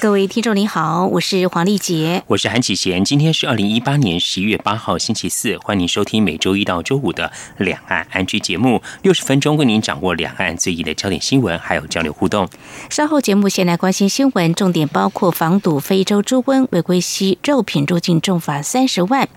各位听众您好，我是黄丽杰，我是韩启贤。今天是二零一八年十一月八号星期四，欢迎收听每周一到周五的两岸安居节目，六十分钟为您掌握两岸最新的焦点新闻，还有交流互动。稍后节目先来关心新闻，重点包括防堵非洲猪瘟，违规吸肉品入境重罚三十万，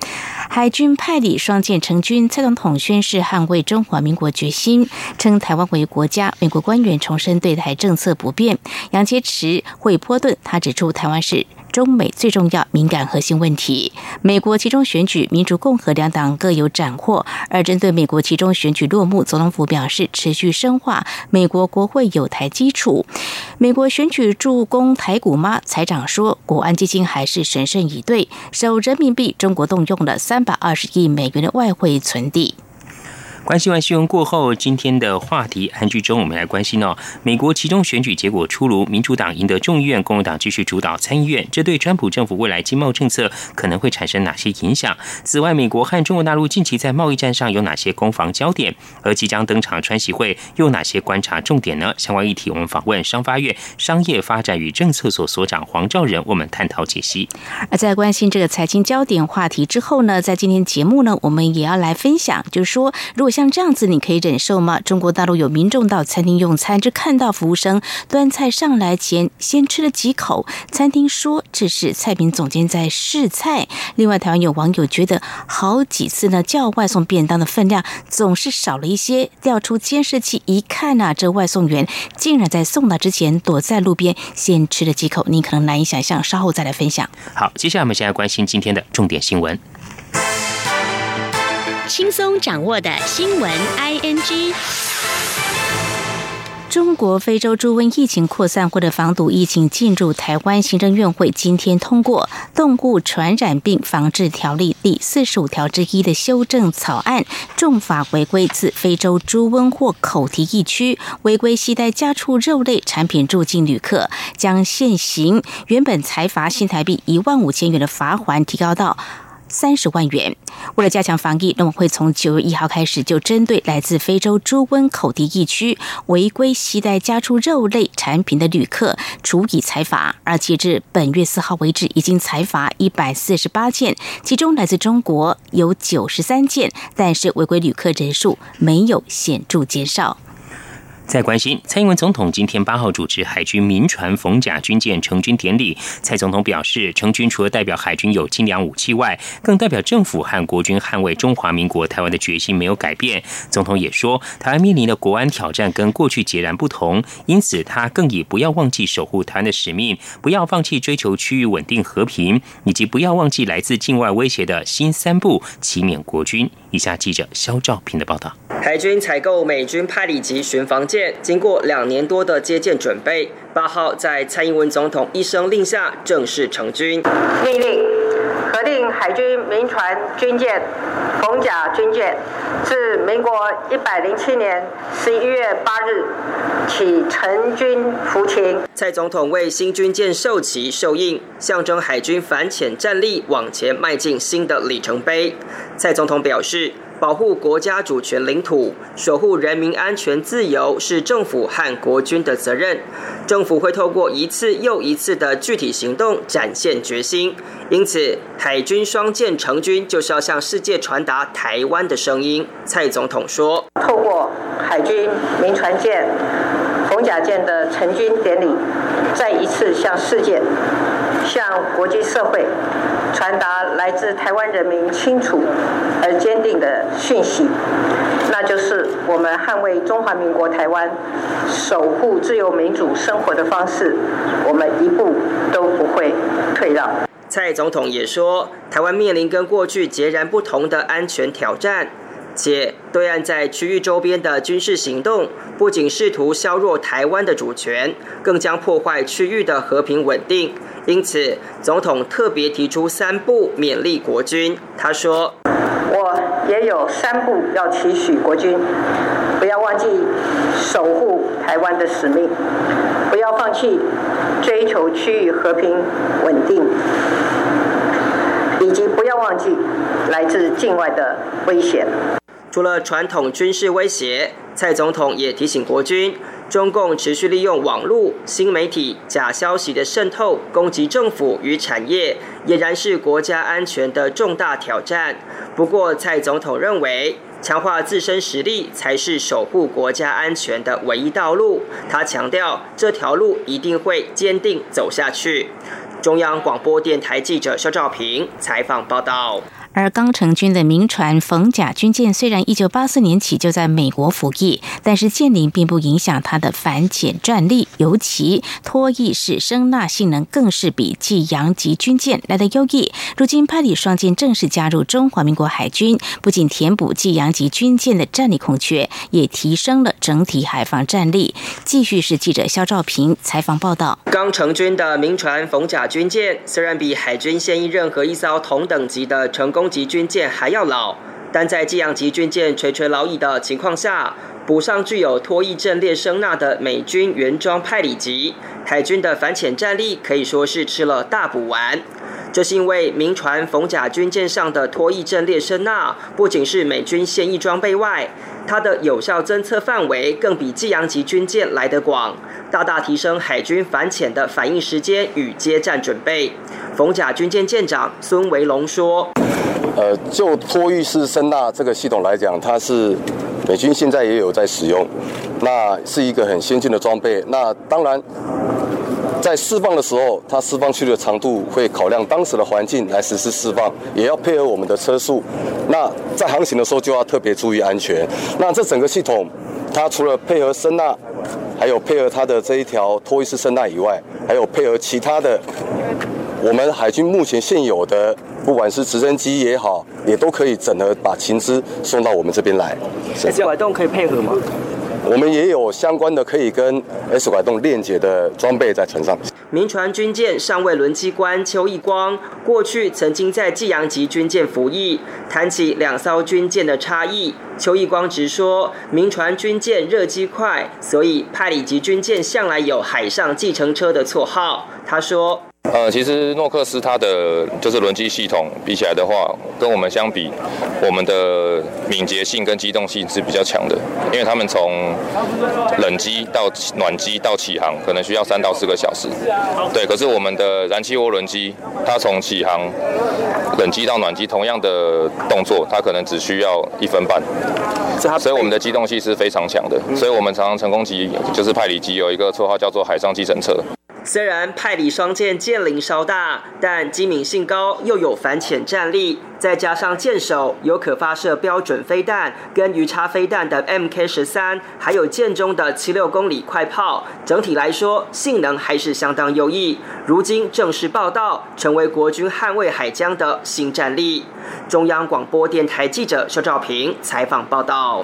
海军派里双舰成军，蔡总统宣誓捍卫中华民国决心，称台湾为国家。美国官员重申对台政策不变。杨洁篪惠波顿。他指出，台湾是中美最重要敏感核心问题。美国其中选举，民主、共和两党各有斩获。而针对美国其中选举落幕，总统府表示持续深化美国国会有台基础。美国选举助攻台股吗？财长说，国安基金还是神圣以对，守人民币。中国动用了三百二十亿美元的外汇存底。关心完新闻过后，今天的话题安居中，我们来关心哦。美国其中选举结果出炉，民主党赢得众议院，共和党继续主导参议院，这对川普政府未来经贸政策可能会产生哪些影响？此外，美国和中国大陆近期在贸易战上有哪些攻防焦点？而即将登场川习会又哪些观察重点呢？相关议题，我们访问商发院商业发展与政策所所长黄兆仁，我们探讨解析。而在关心这个财经焦点话题之后呢，在今天节目呢，我们也要来分享，就是说，如果像这样子，你可以忍受吗？中国大陆有民众到餐厅用餐，就看到服务生端菜上来前先吃了几口，餐厅说这是菜品总监在试菜。另外，台湾有网友觉得好几次呢叫外送便当的分量总是少了一些，调出监视器一看啊，这外送员竟然在送达之前躲在路边先吃了几口，你可能难以想象。稍后再来分享。好，接下来我们现在关心今天的重点新闻。轻松掌握的新闻，ING。中国非洲猪瘟疫情扩散或者防堵疫情进入台湾，行政院会今天通过《动物传染病防治条例》第四十五条之一的修正草案，重罚违规自非洲猪瘟或口蹄疫区违规携带家畜肉类产品入境旅客，将现行原本才罚新台币一万五千元的罚款提高到。三十万元。为了加强防疫，那么会从九月一号开始，就针对来自非洲猪瘟口蹄疫区违规携带家畜肉类产品的旅客处以裁罚。而截至本月四号为止，已经裁罚一百四十八件，其中来自中国有九十三件，但是违规旅客人数没有显著减少。在关心，蔡英文总统今天八号主持海军民船逢甲军舰成军典礼。蔡总统表示，成军除了代表海军有精良武器外，更代表政府和国军捍卫中华民国台湾的决心没有改变。总统也说，台湾面临的国安挑战跟过去截然不同，因此他更以不要忘记守护台湾的使命，不要放弃追求区域稳定和平，以及不要忘记来自境外威胁的新三步齐勉国军。以下记者肖兆平的报道：海军采购美军派里级巡防舰。经过两年多的接见准备，八号在蔡英文总统一声令下正式成军。命令核定海军民船军舰逢甲军舰自民国一百零七年十一月八日起成军服勤。蔡总统为新军舰授旗授印，象征海军反潜战力往前迈进新的里程碑。蔡总统表示。保护国家主权领土、守护人民安全自由是政府和国军的责任。政府会透过一次又一次的具体行动展现决心。因此，海军双舰成军就是要向世界传达台湾的声音。蔡总统说：“透过海军民船舰红甲舰的成军典礼，再一次向世界、向国际社会。”传达来自台湾人民清楚而坚定的讯息，那就是我们捍卫中华民国台湾、守护自由民主生活的方式，我们一步都不会退让。蔡总统也说，台湾面临跟过去截然不同的安全挑战。且对岸在区域周边的军事行动，不仅试图削弱台湾的主权，更将破坏区域的和平稳定。因此，总统特别提出三步勉励国军。他说：“我也有三步要期许国军，不要忘记守护台湾的使命，不要放弃追求区域和平稳定，以及不要忘记来自境外的危险。除了传统军事威胁，蔡总统也提醒国军。中共持续利用网络、新媒体假消息的渗透，攻击政府与产业，俨然是国家安全的重大挑战。不过，蔡总统认为，强化自身实力才是守护国家安全的唯一道路。他强调，这条路一定会坚定走下去。中央广播电台记者肖兆平采访报道。而刚成军的民船冯甲军舰，虽然一九八四年起就在美国服役，但是舰龄并不影响它的反潜战力，尤其拖曳式声纳性能更是比济阳级军舰来的优异。如今派里双舰正式加入中华民国海军，不仅填补济阳级军舰的战力空缺，也提升了整体海防战力。继续是记者肖兆平采访报道。刚成军的名船冯甲军舰，虽然比海军现役任何一艘同等级的成功。级军舰还要老，但在济阳级军舰垂垂老矣的情况下，补上具有拖曳阵列声纳的美军原装派里级，海军的反潜战力可以说是吃了大补丸。这是因为民船冯甲军舰上的拖曳阵列声纳，不仅是美军现役装备外，它的有效侦测范围更比济阳级军舰来得广，大大提升海军反潜的反应时间与接战准备。冯甲军舰舰长孙维龙说。呃，就托运式声纳这个系统来讲，它是美军现在也有在在使用，那是一个很先进的装备。那当然，在释放的时候，它释放区的长度会考量当时的环境来实施释放，也要配合我们的车速。那在航行的时候就要特别注意安全。那这整个系统，它除了配合声纳，还有配合它的这一条托运式声纳以外，还有配合其他的。我们海军目前现有的，不管是直升机也好，也都可以整合把情资送到我们这边来。S 拐洞可以配合吗？我们也有相关的可以跟 S 拐洞链接的装备在船上。民船军舰上尉轮机官邱义光，过去曾经在济阳级军舰服役。谈起两艘军舰的差异，邱义光直说：民船军舰热机快，所以派里级军舰向来有“海上计程车”的绰号。他说。呃，其实诺克斯它的就是轮机系统比起来的话，跟我们相比，我们的敏捷性跟机动性是比较强的，因为他们从冷机到暖机到起航，可能需要三到四个小时。对，可是我们的燃气涡轮机，它从起航、冷机到暖机，同样的动作，它可能只需要一分半。所以我们的机动性是非常强的，所以我们常常成功级就是派里机有一个绰号叫做海上计程车。虽然派里双剑剑龄稍大，但机敏性高，又有反潜战力，再加上舰首有可发射标准飞弹跟鱼叉飞弹的 Mk 十三，还有舰中的七六公里快炮，整体来说性能还是相当优异。如今正式报道，成为国军捍卫海疆的新战力。中央广播电台记者肖兆平采访报道。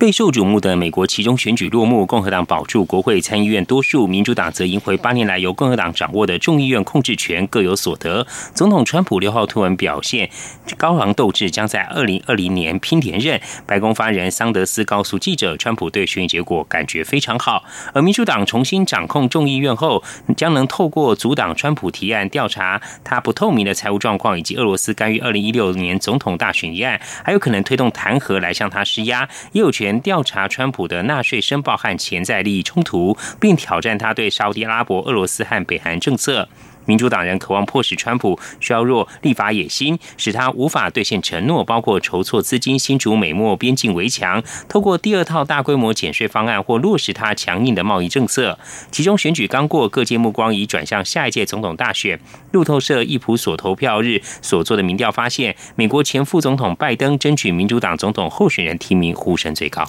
备受瞩目的美国其中选举落幕，共和党保住国会参议院多数，民主党则赢回八年来由共和党掌握的众议院控制权，各有所得。总统川普六号突文表现，高昂斗志将在二零二零年拼连任。白宫发言人桑德斯告诉记者，川普对选举结果感觉非常好。而民主党重新掌控众议院后，将能透过阻挡川普提案调查他不透明的财务状况，以及俄罗斯干预二零一六年总统大选一案，还有可能推动弹劾来向他施压，也有权。调查川普的纳税申报和潜在利益冲突，并挑战他对沙特阿拉伯、俄罗斯和北韩政策。民主党人渴望迫使川普削弱立法野心，使他无法兑现承诺，包括筹措资金、新竹美墨边境围墙、透过第二套大规模减税方案或落实他强硬的贸易政策。其中选举刚过，各界目光已转向下一届总统大选。路透社易普所投票日所做的民调发现，美国前副总统拜登争取民主党总统候选人提名呼声最高。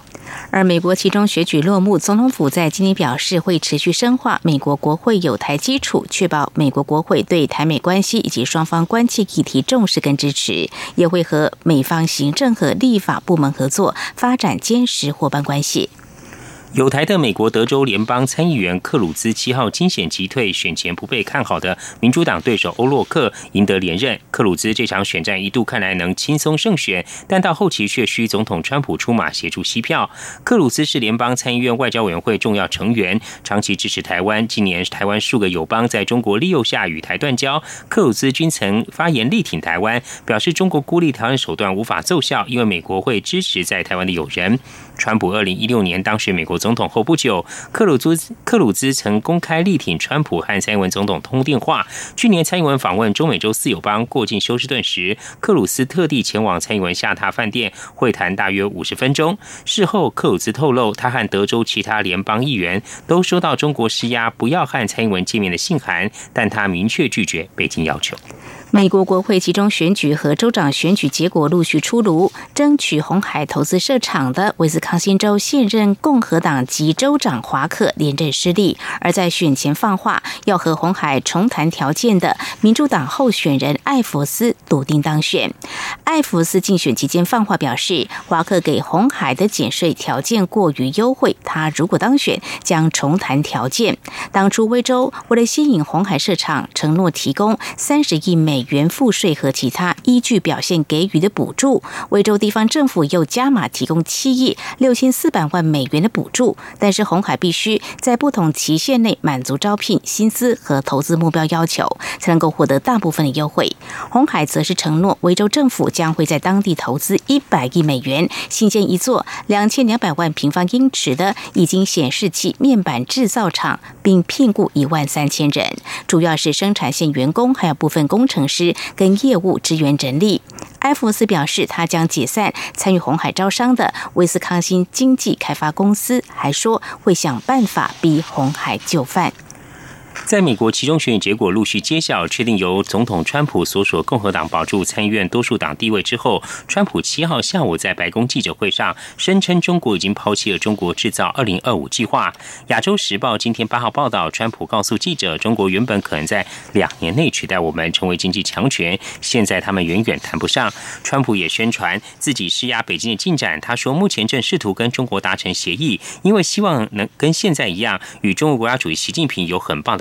而美国其中选举落幕，总统府在今天表示会持续深化美国国会有台基础，确保美国。国会对台美关系以及双方关切议题重视跟支持，也会和美方行政和立法部门合作，发展坚实伙伴关系。有台的美国德州联邦参议员克鲁兹七号惊险击退选前不被看好的民主党对手欧洛克，赢得连任。克鲁兹这场选战一度看来能轻松胜选，但到后期却需总统川普出马协助吸票。克鲁兹是联邦参议院外交委员会重要成员，长期支持台湾。今年台湾数个友邦在中国利诱下与台断交，克鲁兹均曾发言力挺台湾，表示中国孤立台湾手段无法奏效，因为美国会支持在台湾的友人。川普二零一六年当选美国总统后不久，克鲁兹克鲁兹曾公开力挺川普和蔡英文总统通电话。去年蔡英文访问中美洲四友邦过境休斯顿时，克鲁斯特地前往蔡英文下榻饭店会谈大约五十分钟。事后，克鲁兹透露，他和德州其他联邦议员都收到中国施压不要和蔡英文见面的信函，但他明确拒绝北京要求。美国国会集中选举和州长选举结果陆续出炉，争取红海投资设厂的威斯康星州现任共和党籍州长华克连任失利，而在选前放话要和红海重谈条件的民主党候选人艾弗斯笃定当选。艾弗斯竞选期间放话表示，华克给红海的减税条件过于优惠，他如果当选将重谈条件。当初威州为了吸引红海设厂，承诺提供三十亿美。原赋税和其他依据表现给予的补助，威州地方政府又加码提供七亿六千四百万美元的补助，但是红海必须在不同期限内满足招聘、薪资和投资目标要求，才能够获得大部分的优惠。红海则是承诺，威州政府将会在当地投资一百亿美元，新建一座两千两百万平方英尺的液晶显示器面板制造厂，并聘雇一万三千人，主要是生产线员工，还有部分工程。师跟业务支援人力，埃弗斯表示，他将解散参与红海招商的威斯康星经济开发公司，还说会想办法逼红海就范。在美国其中选举结果陆续揭晓，确定由总统川普所属共和党保住参议院多数党地位之后，川普七号下午在白宫记者会上声称，中国已经抛弃了中国制造二零二五计划。亚洲时报今天八号报道，川普告诉记者，中国原本可能在两年内取代我们成为经济强权，现在他们远远谈不上。川普也宣传自己施压北京的进展，他说目前正试图跟中国达成协议，因为希望能跟现在一样，与中国国家主席习近平有很棒的。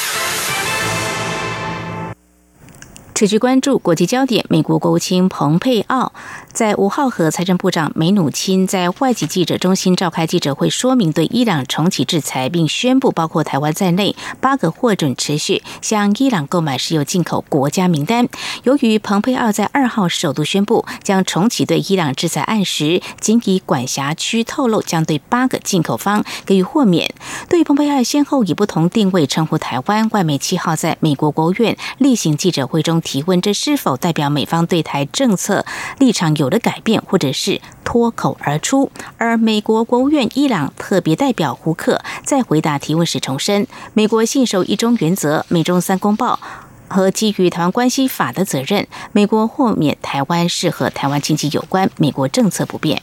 持续关注国际焦点，美国国务卿蓬佩奥。在五号和财政部长梅努钦在外籍记者中心召开记者会，说明对伊朗重启制裁，并宣布包括台湾在内八个获准持续向伊朗购买石油进口国家名单。由于蓬佩奥在二号首度宣布将重启对伊朗制裁案时，仅以管辖区透露将对八个进口方给予豁免。对于蓬佩奥先后以不同定位称呼台湾，外媒七号在美国国务院例行记者会中提问，这是否代表美方对台政策立场？有了改变，或者是脱口而出。而美国国务院伊朗特别代表胡克在回答提问时重申，美国信守一中原则、美中三公报和基于台湾关系法的责任。美国豁免台湾是和台湾经济有关，美国政策不变。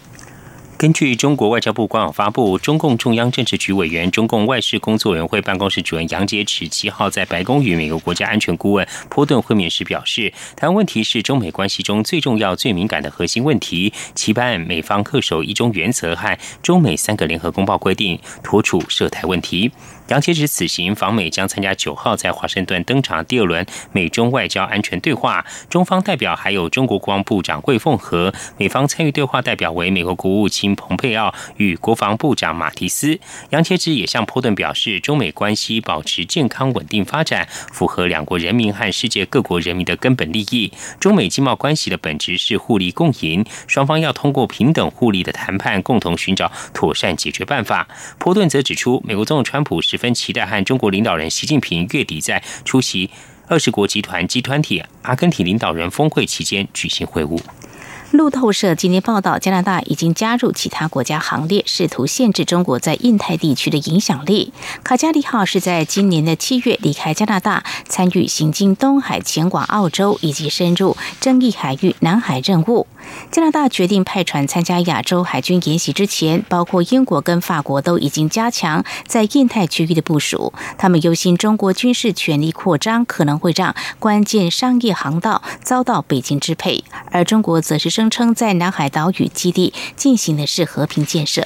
根据中国外交部官网发布，中共中央政治局委员、中共外事工作委员会办公室主任杨洁篪七号在白宫与美国国家安全顾问波顿会面时表示，台湾问题是中美关系中最重要、最敏感的核心问题，期盼美方恪守一中原则和中美三个联合公报规定，妥处涉台问题。杨洁篪此行访美将参加九号在华盛顿登场第二轮美中外交安全对话，中方代表还有中国国防部长桂凤和，美方参与对话代表为美国国务卿蓬佩奥与国防部长马蒂斯。杨洁篪也向波顿表示，中美关系保持健康稳定发展，符合两国人民和世界各国人民的根本利益。中美经贸关系的本质是互利共赢，双方要通过平等互利的谈判，共同寻找妥善解决办法。波顿则指出，美国总统川普是。分期待和中国领导人习近平月底在出席二十国集团集团体阿根廷领导人峰会期间举行会晤。路透社今天报道，加拿大已经加入其他国家行列，试图限制中国在印太地区的影响力。卡加利号是在今年的七月离开加拿大，参与行经东海、前往澳洲以及深入争议海域南海任务。加拿大决定派船参加亚洲海军演习之前，包括英国跟法国都已经加强在印太区域的部署。他们忧心中国军事权力扩张可能会让关键商业航道遭到北京支配，而中国则是声称在南海岛屿基地进行的是和平建设。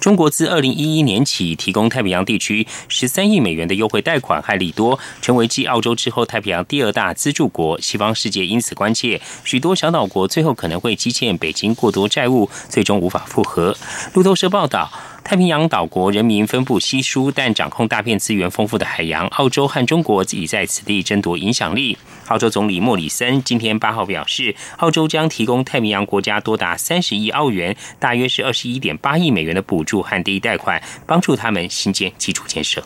中国自二零一一年起提供太平洋地区十三亿美元的优惠贷款和利多，成为继澳洲之后太平洋第二大资助国。西方世界因此关切，许多小岛国最后可能会积欠北京过多债务，最终无法复合。路透社报道。太平洋岛国人民分布稀疏，但掌控大片资源丰富的海洋。澳洲和中国已在此地争夺影响力。澳洲总理莫里森今天八号表示，澳洲将提供太平洋国家多达三十亿澳元，大约是二十一点八亿美元的补助和第一贷款，帮助他们新建基础建设。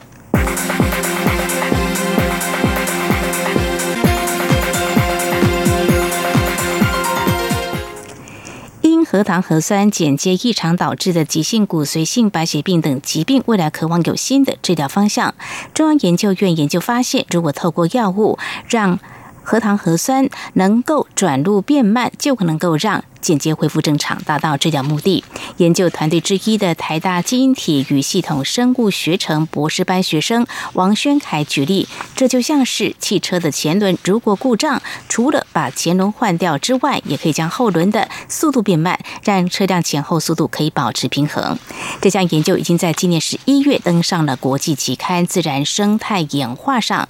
核糖核酸剪接异常导致的急性骨髓性白血病等疾病，未来渴望有新的治疗方向。中央研究院研究发现，如果透过药物让核糖核酸能够转入变慢，就可能够让。间接恢复正常，达到治疗目的。研究团队之一的台大基因体与系统生物学程博士班学生王宣凯举例，这就像是汽车的前轮如果故障，除了把前轮换掉之外，也可以将后轮的速度变慢，让车辆前后速度可以保持平衡。这项研究已经在今年十一月登上了国际期刊《自然生态演化》上，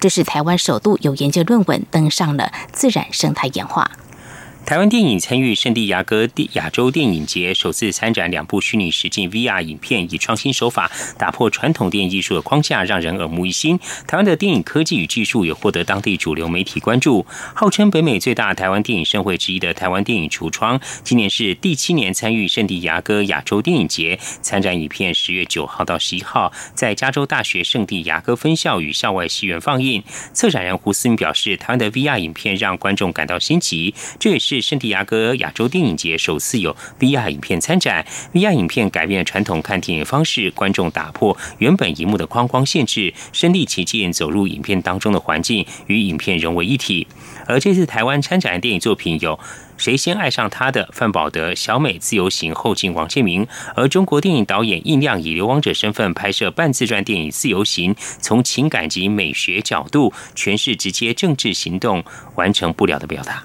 这是台湾首度有研究论文登上了《自然生态演化》。台湾电影参与圣地亚哥亚洲电影节，首次参展两部虚拟实境 VR 影片，以创新手法打破传统电影艺术的框架，让人耳目一新。台湾的电影科技与技术也获得当地主流媒体关注。号称北美最大台湾电影盛会之一的台湾电影橱窗，今年是第七年参与圣地亚哥亚洲电影节，参展影片十月九号到十一号在加州大学圣地亚哥分校与校外戏院放映。策展人胡思明表示，台湾的 VR 影片让观众感到新奇，这也是。是圣地亚哥亚洲电影节首次有 VR 影片参展，VR 影片改变了传统看电影方式，观众打破原本荧幕的框框限制，身临其境走入影片当中的环境，与影片融为一体。而这次台湾参展的电影作品有《谁先爱上他的》范宝德、小美自由行后进王建明，而中国电影导演印亮以流亡者身份拍摄半自传电影《自由行》，从情感及美学角度诠释直接政治行动完成不了的表达。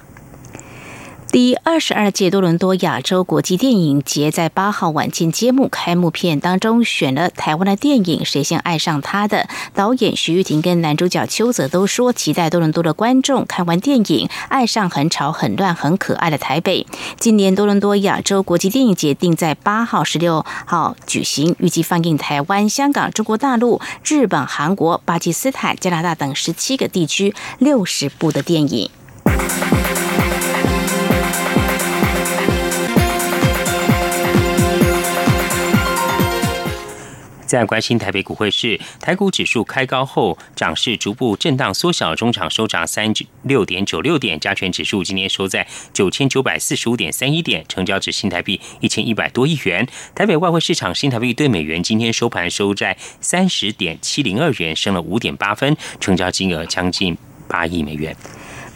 第二十二届多伦多亚洲国际电影节在八号晚间揭幕，开幕片当中选了台湾的电影《谁先爱上他的》，导演徐玉婷跟男主角邱泽都说，期待多伦多的观众看完电影爱上很吵、很乱、很可爱的台北。今年多伦多亚洲国际电影节定在八号、十六号举行，预计放映台湾、香港、中国大陆、日本、韩国、巴基斯坦、加拿大等十七个地区六十部的电影。在关心台北股汇市，台股指数开高后涨势逐步震荡缩小，中场收涨三六点九六点，加权指数今天收在九千九百四十五点三一点，成交值新台币一千一百多亿元。台北外汇市场新台币对美元今天收盘收在三十点七零二元，升了五点八分，成交金额将近八亿美元。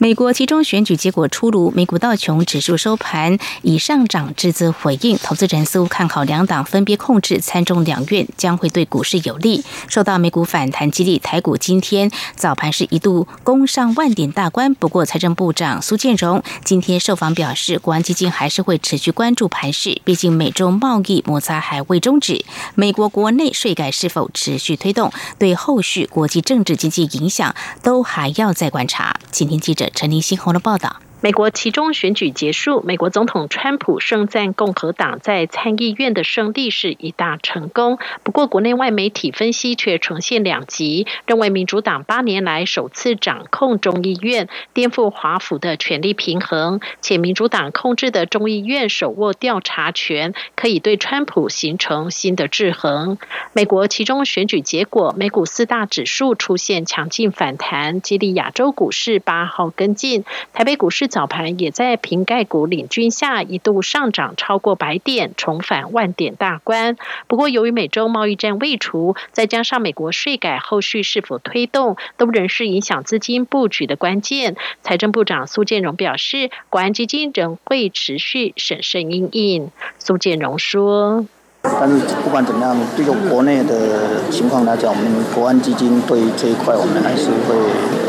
美国其中选举结果出炉，美股道琼指数收盘以上涨之姿回应，投资人似乎看好两党分别控制参众两院将会对股市有利。受到美股反弹激励，台股今天早盘是一度攻上万点大关。不过，财政部长苏建荣今天受访表示，国安基金还是会持续关注盘势，毕竟美中贸易摩擦还未终止，美国国内税改是否持续推动，对后续国际政治经济影响都还要再观察。今天记者。陈林新红的报道。美国其中选举结束，美国总统川普盛赞共和党在参议院的胜利是一大成功。不过，国内外媒体分析却呈现两极，认为民主党八年来首次掌控众议院，颠覆华府的权力平衡，且民主党控制的众议院手握调查权，可以对川普形成新的制衡。美国其中选举结果，美股四大指数出现强劲反弹，激励亚洲股市八号跟进，台北股市。早盘也在瓶盖股领军下一度上涨超过百点，重返万点大关。不过，由于美洲贸易战未除，再加上美国税改后续是否推动，都仍是影响资金布局的关键。财政部长苏建荣表示，国安基金仍会持续审慎应应。苏建荣说：“但是不管怎么样，对于国内的情况来讲，我们国安基金对于这一块，我们还是会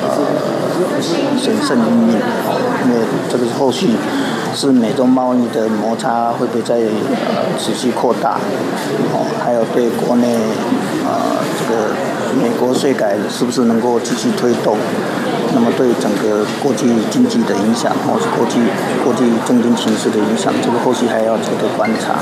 呃。”审慎应应，哦，因为这个是后续是美中贸易的摩擦会不会再呃持续扩大，哦，还有对国内啊这个美国税改是不是能够继续推动，那么对整个国际经济的影响，或是国际国际政经形势的影响，这个后续还要值得观察。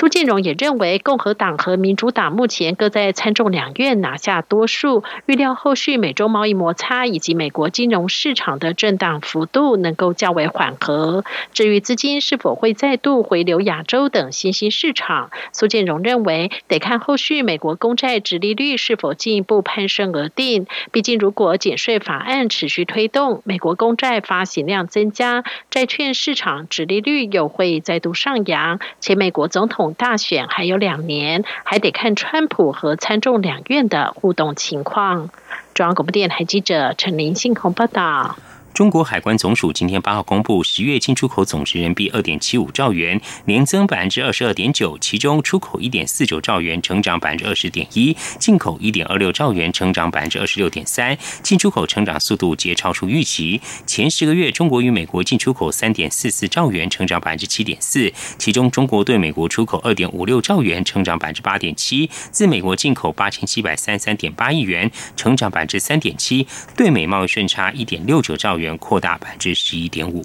苏建荣也认为，共和党和民主党目前各在参众两院拿下多数，预料后续美洲贸易摩擦以及美国金融市场的震荡幅度能够较为缓和。至于资金是否会再度回流亚洲等新兴市场，苏建荣认为得看后续美国公债直利率是否进一步攀升而定。毕竟，如果减税法案持续推动，美国公债发行量增加，债券市场直利率又会再度上扬，且美国总统。大选还有两年，还得看川普和参众两院的互动情况。中央广播电台记者陈林信鸿报道。中国海关总署今天八号公布，十月进出口总值人民币二点七五兆元，年增百分之二十二点九，其中出口一点四九兆元，成长百分之二十点一；进口一点二六兆元，成长百分之二十六点三。进出口成长速度皆超出预期。前十个月，中国与美国进出口三点四四兆元，成长百分之七点四，其中中国对美国出口二点五六兆元，成长百分之八点七；自美国进口八千七百三十三点八亿元，成长百分之三点七。对美贸易顺差一点六九兆元。元扩大百分之十一点五。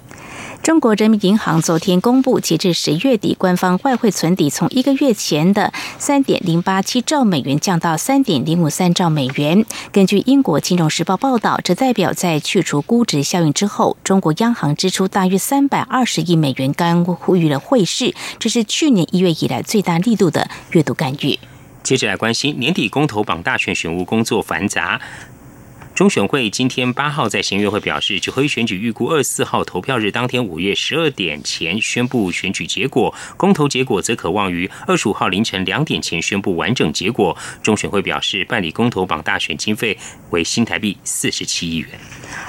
中国人民银行昨天公布，截至十月底，官方外汇存底从一个月前的三点零八七兆美元降到三点零五三兆美元。根据英国金融时报报道，这代表在去除估值效应之后，中国央行支出大约三百二十亿美元干预了汇市，这是去年一月以来最大力度的阅读干预。接着来关心年底公投榜大选选务工作繁杂。中选会今天八号在行月会表示，指挥选举预估二四号投票日当天五月十二点前宣布选举结果，公投结果则可望于二十五号凌晨两点前宣布完整结果。中选会表示，办理公投榜大选经费为新台币四十七亿元。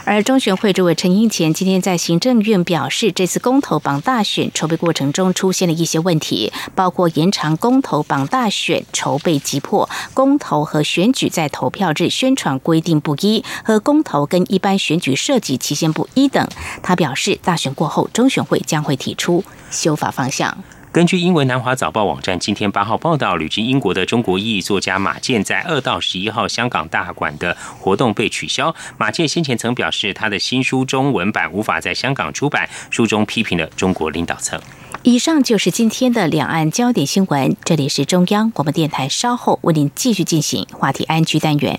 而中选会主委陈英前今天在行政院表示，这次公投榜大选筹备过程中出现了一些问题，包括延长公投榜大选筹备急迫、公投和选举在投票日宣传规定不一。和公投跟一般选举设计期限不一等，他表示，大选过后，中选会将会提出修法方向。根据英文南华早报网站今天八号报道，旅居英国的中国裔作家马健在二到十一号香港大馆的活动被取消。马健先前曾表示，他的新书中文版无法在香港出版，书中批评了中国领导层。以上就是今天的两岸焦点新闻，这里是中央广播电台，稍后为您继续进行话题安居单元。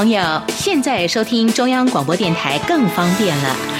朋友，现在收听中央广播电台更方便了。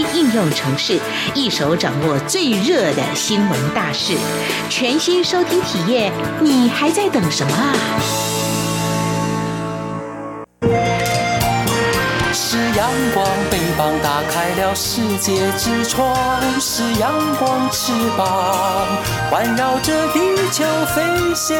应用程式，一手掌握最热的新闻大事，全新收听体验，你还在等什么啊？是阳光，翅膀打开了世界之窗；是阳光，翅膀环绕着地球飞翔。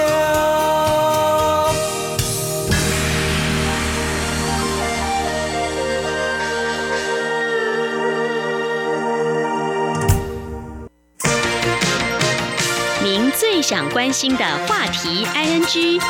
最想关心的话题，ING。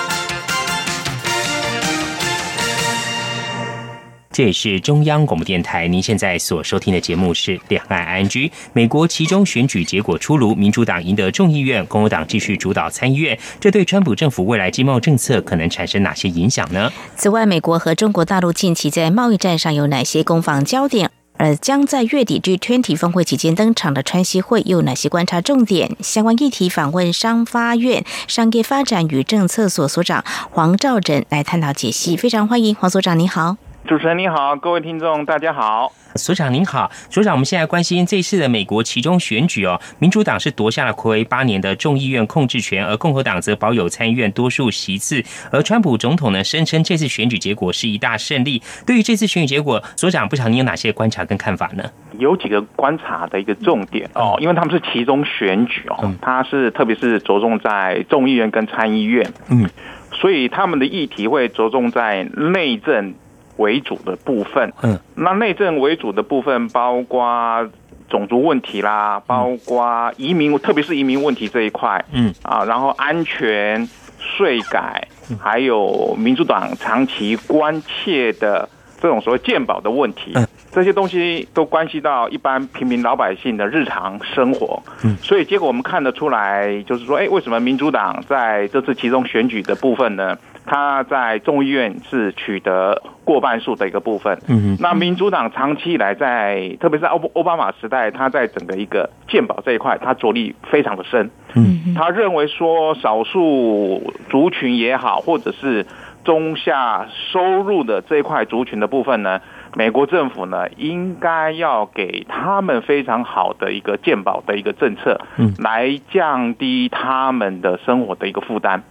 这也是中央广播电台。您现在所收听的节目是《两岸 ING》。美国其中选举结果出炉，民主党赢得众议院，共和党继续主导参议院。这对川普政府未来经贸政策可能产生哪些影响呢？此外，美国和中国大陆近期在贸易战上有哪些攻防焦点？而将在月底 G20 峰会期间登场的川西会又有哪些观察重点？相关议题访问商发院商业发展与政策所所长黄兆振来探讨解析。非常欢迎黄所长，你好。主持人你好，各位听众大家好。所长您好，所长，我们现在关心这次的美国其中选举哦，民主党是夺下了暌违八年的众议院控制权，而共和党则保有参议院多数席次。而川普总统呢，声称这次选举结果是一大胜利。对于这次选举结果，所长不晓得你有哪些观察跟看法呢？有几个观察的一个重点哦，因为他们是其中选举哦，它是特别是着重在众议院跟参议院，嗯，所以他们的议题会着重在内政。为主的部分，嗯，那内政为主的部分包括种族问题啦，包括移民，特别是移民问题这一块，嗯。啊，然后安全、税改，还有民主党长期关切的这种所谓健保的问题，这些东西都关系到一般平民老百姓的日常生活，嗯，所以结果我们看得出来，就是说，哎，为什么民主党在这次其中选举的部分呢？他在众议院是取得过半数的一个部分。嗯，那民主党长期以来在，特别是奥奥巴马时代，他在整个一个健保这一块，他着力非常的深。嗯，他认为说少数族群也好，或者是中下收入的这一块族群的部分呢，美国政府呢应该要给他们非常好的一个健保的一个政策，嗯，来降低他们的生活的一个负担。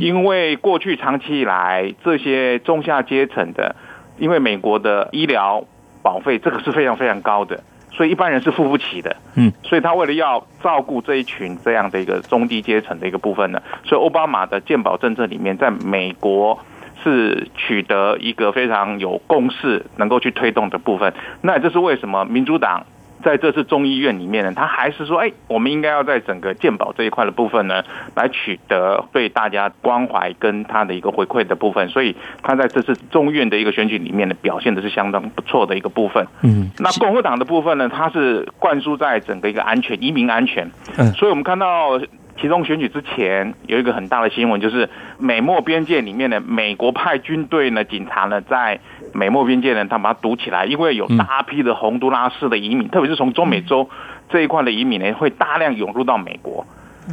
因为过去长期以来，这些中下阶层的，因为美国的医疗保费这个是非常非常高的，所以一般人是付不起的。嗯，所以他为了要照顾这一群这样的一个中低阶层的一个部分呢，所以奥巴马的健保政策里面，在美国是取得一个非常有共识，能够去推动的部分。那这是为什么民主党？在这次中医院里面呢，他还是说，哎，我们应该要在整个鉴宝这一块的部分呢，来取得对大家关怀跟他的一个回馈的部分，所以他在这次众议院的一个选举里面呢，表现的是相当不错的一个部分。嗯，那共和党的部分呢，它是灌输在整个一个安全、移民安全。嗯，所以我们看到。其中选举之前有一个很大的新闻，就是美墨边界里面的美国派军队呢，警察呢在美墨边界呢，他把它堵起来，因为有大批的洪都拉斯的移民，特别是从中美洲这一块的移民呢，会大量涌入到美国。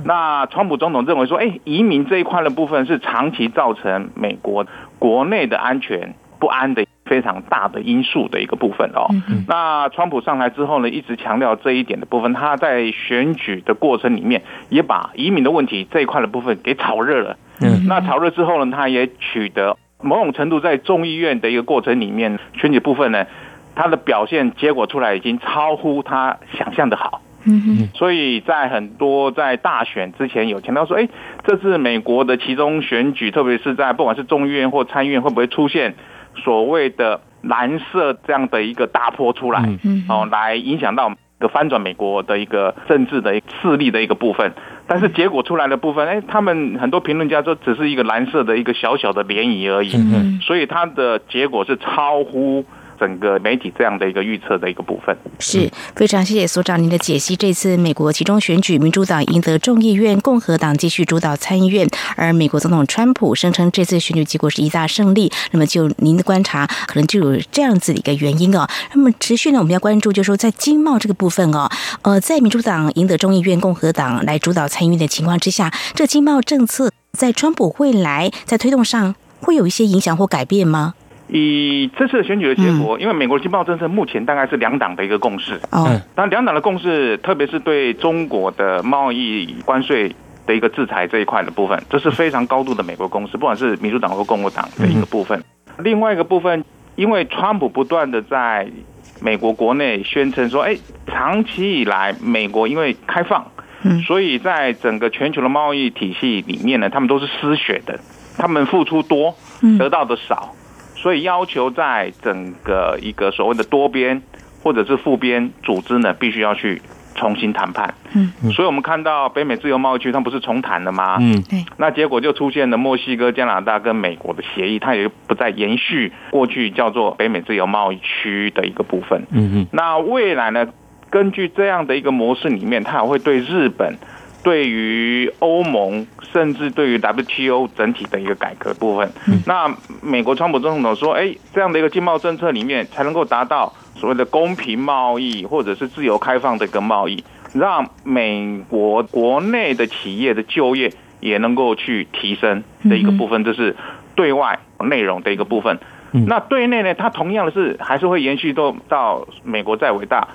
那川普总统认为说，哎，移民这一块的部分是长期造成美国国内的安全不安的非常大的因素的一个部分哦。那川普上台之后呢，一直强调这一点的部分，他在选举的过程里面也把移民的问题这一块的部分给炒热了。嗯，那炒热之后呢，他也取得某种程度在众议院的一个过程里面选举部分呢，他的表现结果出来已经超乎他想象的好。嗯哼，所以在很多在大选之前有强调说，哎，这次美国的其中选举，特别是在不管是众议院或参议院，会不会出现所谓的蓝色这样的一个大坡出来，哦，来影响到个翻转美国的一个政治的势力的一个部分。但是结果出来的部分，哎，他们很多评论家说，只是一个蓝色的一个小小的涟漪而已。嗯所以它的结果是超乎。整个媒体这样的一个预测的一个部分，是非常谢谢所长您的解析。这次美国其中选举，民主党赢得众议院，共和党继续主导参议院，而美国总统川普声称这次选举结果是一大胜利。那么就您的观察，可能就有这样子的一个原因哦。那么持续呢，我们要关注，就是说在经贸这个部分哦，呃，在民主党赢得众议院，共和党来主导参议院的情况之下，这经贸政策在川普未来在推动上会有一些影响或改变吗？以这次的选举的结果，因为美国的经贸政策目前大概是两党的一个共识。嗯，但两党的共识，特别是对中国的贸易关税的一个制裁这一块的部分，这是非常高度的美国共识，不管是民主党或共和党的一个部分。另外一个部分，因为川普不断的在美国国内宣称说，哎，长期以来美国因为开放，所以在整个全球的贸易体系里面呢，他们都是失血的，他们付出多，得到的少。所以要求在整个一个所谓的多边或者是副边组织呢，必须要去重新谈判。嗯，所以我们看到北美自由贸易区，它不是重谈了吗？嗯，对。那结果就出现了墨西哥、加拿大跟美国的协议，它也不再延续过去叫做北美自由贸易区的一个部分。嗯嗯。那未来呢？根据这样的一个模式里面，它还会对日本。对于欧盟，甚至对于 WTO 整体的一个改革部分，那美国川普总统说：“哎，这样的一个经贸政策里面，才能够达到所谓的公平贸易，或者是自由开放的一个贸易，让美国国内的企业的就业也能够去提升的一个部分，这是对外内容的一个部分。那对内呢，它同样的是还是会延续到到美国再伟大，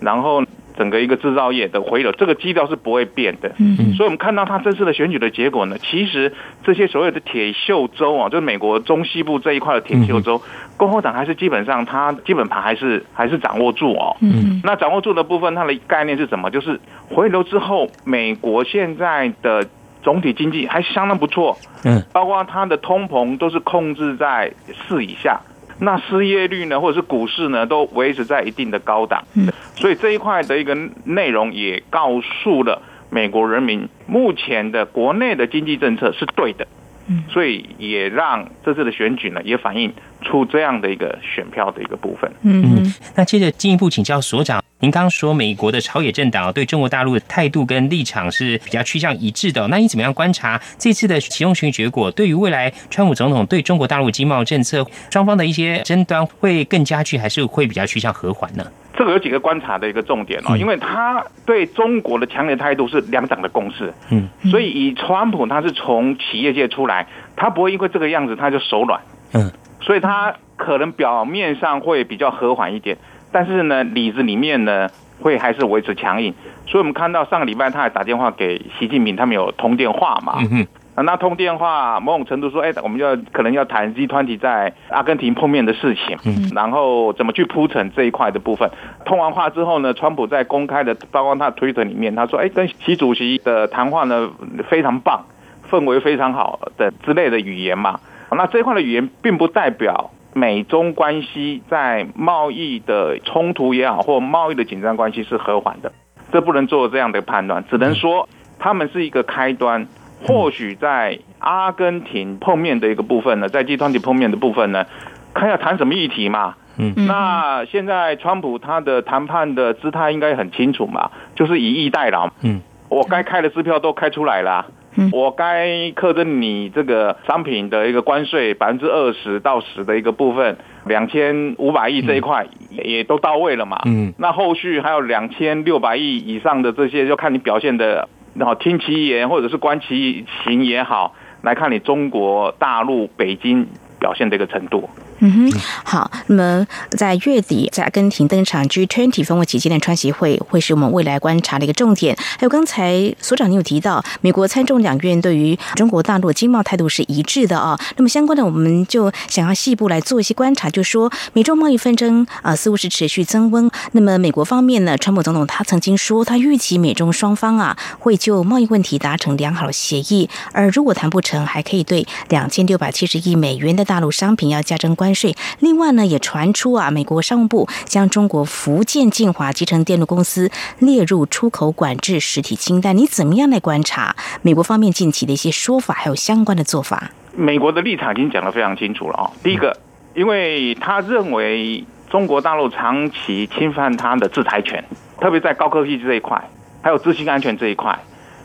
然后。”整个一个制造业的回流，这个基调是不会变的。嗯，所以我们看到他这次的选举的结果呢，其实这些所谓的铁锈州啊，就是美国中西部这一块的铁锈州，共和党还是基本上它基本盘还是还是掌握住哦。嗯，那掌握住的部分，它的概念是什么？就是回流之后，美国现在的总体经济还相当不错。嗯，包括它的通膨都是控制在四以下。那失业率呢，或者是股市呢，都维持在一定的高档。嗯，所以这一块的一个内容也告诉了美国人民，目前的国内的经济政策是对的。嗯，所以也让这次的选举呢，也反映出这样的一个选票的一个部分。嗯，那接着进一步请教所长。您刚刚说美国的朝野政党对中国大陆的态度跟立场是比较趋向一致的，那你怎么样观察这次的其中选举结果？对于未来川普总统对中国大陆经贸政策，双方的一些争端会更加剧，还是会比较趋向和缓呢？这个有几个观察的一个重点哦，因为他对中国的强烈态度是两党的共识，嗯，所以以川普他是从企业界出来，他不会因为这个样子他就手软，嗯，所以他可能表面上会比较和缓一点。但是呢，里子里面呢，会还是维持强硬，所以我们看到上个礼拜他还打电话给习近平，他们有通电话嘛？嗯那通电话某种程度说，哎，我们要可能要谈 G 团体在阿根廷碰面的事情，嗯，然后怎么去铺陈这一块的部分。通完话之后呢，川普在公开的包括他推特里面，他说，哎，跟习主席的谈话呢非常棒，氛围非常好的之类的语言嘛。那这一块的语言并不代表。美中关系在贸易的冲突也好，或贸易的紧张关系是和缓的，这不能做这样的判断，只能说他们是一个开端。或许在阿根廷碰面的一个部分呢，在集团体碰面的部分呢，看要谈什么议题嘛。嗯，那现在川普他的谈判的姿态应该很清楚嘛，就是以逸待劳。嗯，我该开的支票都开出来了。我该课征你这个商品的一个关税百分之二十到十的一个部分，两千五百亿这一块也都到位了嘛？嗯，那后续还有两千六百亿以上的这些，就看你表现的，然后听其言或者是观其行也好，来看你中国大陆北京表现的一个程度。嗯哼，好。那么在月底在阿根廷登场 G20 峰会期间的川协会会是我们未来观察的一个重点。还有刚才所长你有提到，美国参众两院对于中国大陆经贸态度是一致的啊。那么相关的，我们就想要细部来做一些观察，就说美中贸易纷争啊似乎是持续增温。那么美国方面呢，川普总统他曾经说，他预期美中双方啊会就贸易问题达成良好的协议，而如果谈不成，还可以对两千六百七十亿美元的大陆商品要加征关税。另外呢，也传出啊，美国商务部将中国福建晋华集成电路公司列入出口管制实体清单。你怎么样来观察美国方面近期的一些说法，还有相关的做法？美国的立场已经讲得非常清楚了啊。第一个，因为他认为中国大陆长期侵犯他的制裁权，特别在高科技这一块，还有资讯安全这一块，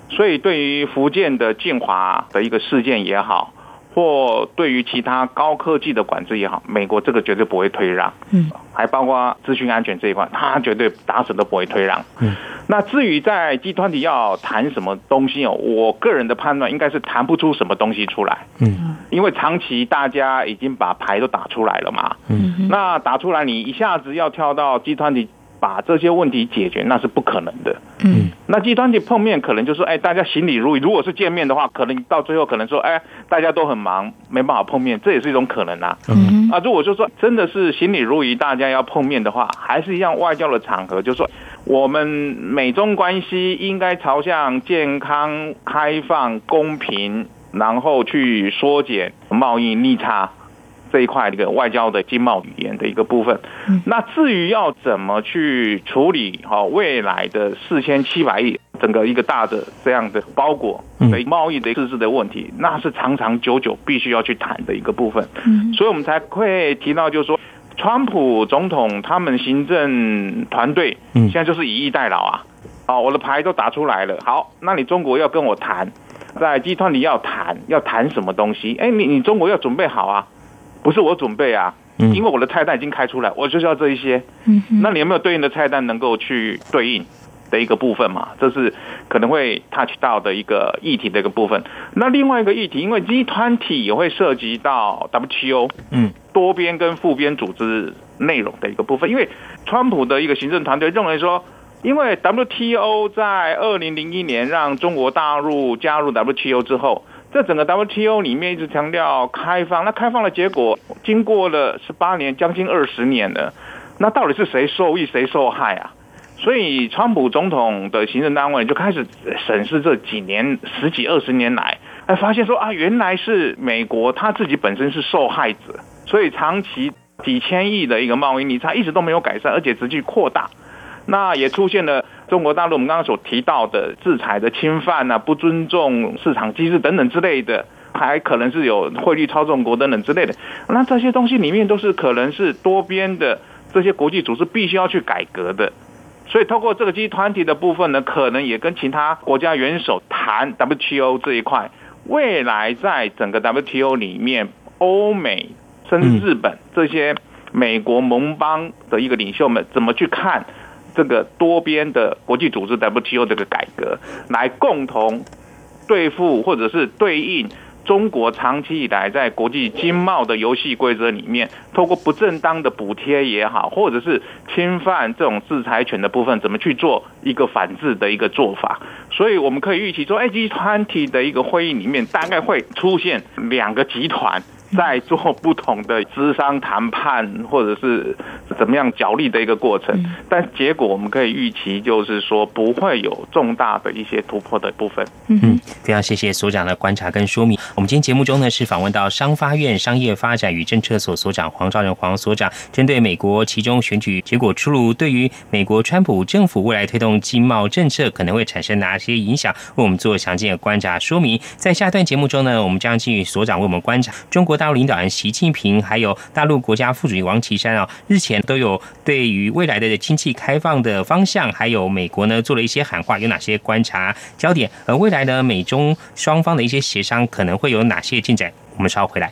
所以对于福建的晋华的一个事件也好。或对于其他高科技的管制也好，美国这个绝对不会退让。嗯，还包括资讯安全这一块，他 绝对打死都不会退让。嗯，那至于在集团体要谈什么东西哦，我个人的判断应该是谈不出什么东西出来。嗯，因为长期大家已经把牌都打出来了嘛。嗯，那打出来你一下子要跳到集团体。把这些问题解决，那是不可能的。嗯，那集团体碰面可能就是，哎，大家行礼如仪。如果是见面的话，可能到最后可能说，哎，大家都很忙，没办法碰面，这也是一种可能啊。嗯，啊，如果就说真的是行礼如仪，大家要碰面的话，还是一样外交的场合，就说我们美中关系应该朝向健康、开放、公平，然后去缩减贸易逆差。这一块一个外交的经贸语言的一个部分，那至于要怎么去处理哈未来的四千七百亿整个一个大的这样的包裹的贸易的自治的问题，那是长长久久必须要去谈的一个部分。所以我们才会提到，就是说，川普总统他们行政团队现在就是以逸待劳啊，哦，我的牌都打出来了，好，那你中国要跟我谈，在集团里要谈，要谈什么东西？哎，你你中国要准备好啊。不是我准备啊，因为我的菜单已经开出来，我就是要这一些。嗯那你有没有对应的菜单能够去对应的一个部分嘛？这是可能会 touch 到的一个议题的一个部分。那另外一个议题，因为集团体也会涉及到 WTO，嗯，多边跟复边组织内容的一个部分。因为川普的一个行政团队认为说，因为 WTO 在二零零一年让中国大陆加入 WTO 之后。在整个 WTO 里面一直强调开放，那开放的结果经过了十八年，将近二十年了，那到底是谁受益谁受害啊？所以川普总统的行政单位就开始审视这几年十几二十年来，哎，发现说啊，原来是美国他自己本身是受害者，所以长期几千亿的一个贸易逆差一直都没有改善，而且持续扩大，那也出现了。中国大陆我们刚刚所提到的制裁的侵犯啊，不尊重市场机制等等之类的，还可能是有汇率操纵国等等之类的。那这些东西里面都是可能是多边的这些国际组织必须要去改革的。所以透过这个集团体的部分呢，可能也跟其他国家元首谈 WTO 这一块，未来在整个 WTO 里面，欧美甚至日本这些美国盟邦的一个领袖们怎么去看？这个多边的国际组织 WTO 这个改革，来共同对付或者是对应中国长期以来在国际经贸的游戏规则里面，透过不正当的补贴也好，或者是侵犯这种制裁权的部分，怎么去做一个反制的一个做法？所以我们可以预期说，，A，G 团体的一个会议里面，大概会出现两个集团。在做不同的资商谈判，或者是怎么样角力的一个过程，但结果我们可以预期，就是说不会有重大的一些突破的部分。嗯，非常谢谢所长的观察跟说明。我们今天节目中呢是访问到商发院商业发展与政策所所长黄兆仁黄所长，针对美国其中选举结果出炉，对于美国川普政府未来推动经贸政策可能会产生哪些影响，为我们做详尽的观察说明。在下段节目中呢，我们将继续所长为我们观察中国。大陆领导人习近平，还有大陆国家副主席王岐山啊，日前都有对于未来的经济开放的方向，还有美国呢做了一些喊话，有哪些观察焦点？而未来呢，美中双方的一些协商可能会有哪些进展？我们稍后回来。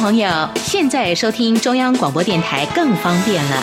朋友，现在收听中央广播电台更方便了。